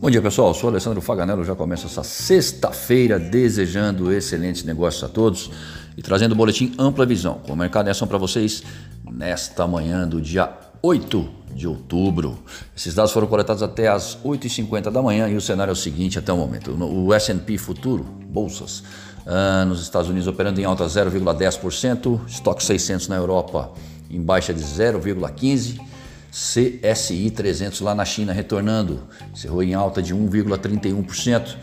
Bom dia pessoal, Eu sou Alessandro Faganello, já começo essa sexta-feira desejando excelentes negócios a todos e trazendo o boletim Ampla Visão, com o mercado em ação para vocês nesta manhã do dia 8 de outubro. Esses dados foram coletados até as 8h50 da manhã e o cenário é o seguinte até o momento. O S&P Futuro, bolsas, uh, nos Estados Unidos operando em alta 0,10%, estoque 600 na Europa em baixa de 0,15%, CSI 300 lá na China retornando, encerrou em alta de 1,31%.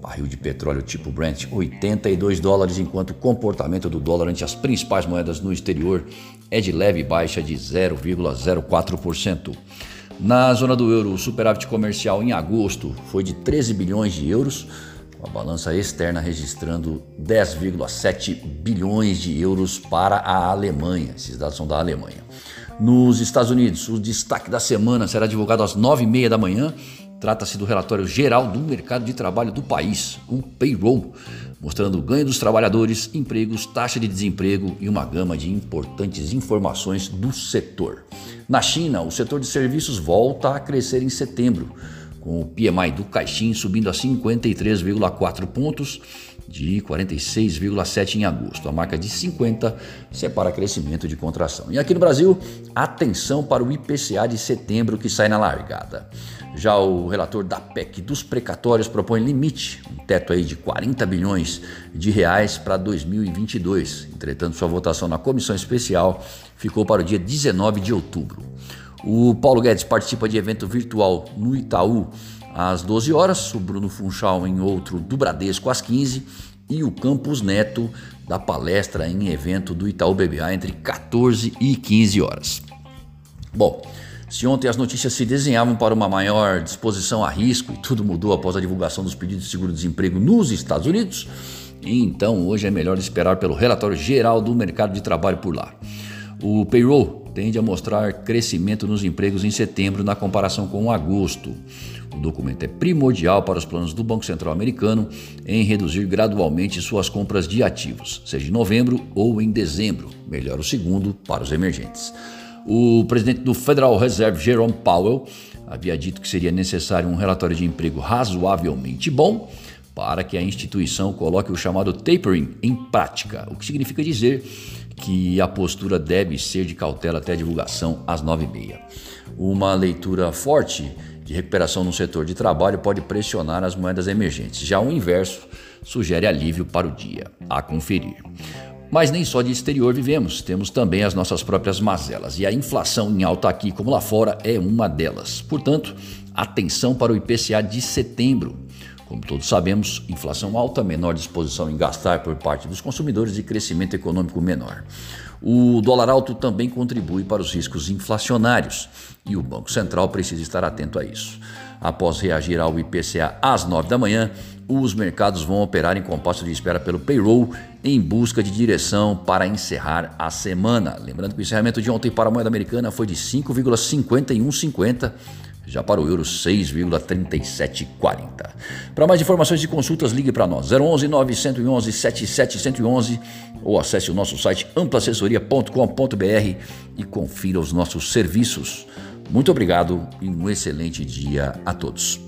Barril de petróleo tipo Brent, 82 dólares, enquanto o comportamento do dólar ante as principais moedas no exterior é de leve baixa de 0,04%. Na zona do euro, o superávit comercial em agosto foi de 13 bilhões de euros, com a balança externa registrando 10,7 bilhões de euros para a Alemanha. Esses dados são da Alemanha. Nos Estados Unidos, o destaque da semana será divulgado às 9h30 da manhã. Trata-se do relatório geral do mercado de trabalho do país, o payroll, mostrando o ganho dos trabalhadores, empregos, taxa de desemprego e uma gama de importantes informações do setor. Na China, o setor de serviços volta a crescer em setembro com o PMI do Caixin subindo a 53,4 pontos de 46,7 em agosto. A marca de 50 separa crescimento de contração. E aqui no Brasil, atenção para o IPCA de setembro que sai na largada. Já o relator da PEC dos precatórios propõe limite, um teto aí de 40 bilhões de reais para 2022. Entretanto, sua votação na comissão especial ficou para o dia 19 de outubro. O Paulo Guedes participa de evento virtual no Itaú às 12 horas, o Bruno Funchal em outro do Bradesco às 15 e o Campos Neto da palestra em evento do Itaú BBA entre 14 e 15 horas. Bom, se ontem as notícias se desenhavam para uma maior disposição a risco e tudo mudou após a divulgação dos pedidos de seguro-desemprego nos Estados Unidos, então hoje é melhor esperar pelo relatório geral do mercado de trabalho por lá. O payroll tende a mostrar crescimento nos empregos em setembro na comparação com agosto. O documento é primordial para os planos do Banco Central americano em reduzir gradualmente suas compras de ativos, seja em novembro ou em dezembro, melhor o segundo para os emergentes. O presidente do Federal Reserve, Jerome Powell, havia dito que seria necessário um relatório de emprego razoavelmente bom para que a instituição coloque o chamado tapering em prática, o que significa dizer que a postura deve ser de cautela até a divulgação às 9h30. Uma leitura forte de recuperação no setor de trabalho pode pressionar as moedas emergentes. Já o inverso sugere alívio para o dia. A conferir. Mas nem só de exterior vivemos, temos também as nossas próprias mazelas. E a inflação em alta aqui como lá fora é uma delas. Portanto, atenção para o IPCA de setembro. Como todos sabemos, inflação alta, menor disposição em gastar por parte dos consumidores e crescimento econômico menor. O dólar alto também contribui para os riscos inflacionários e o Banco Central precisa estar atento a isso. Após reagir ao IPCA às 9 da manhã, os mercados vão operar em compasso de espera pelo payroll em busca de direção para encerrar a semana. Lembrando que o encerramento de ontem para a moeda americana foi de 5,5150 já para o euro 6,3740. Para mais informações e consultas, ligue para nós 011 911 7711 ou acesse o nosso site amplaassessoria.com.br e confira os nossos serviços. Muito obrigado e um excelente dia a todos.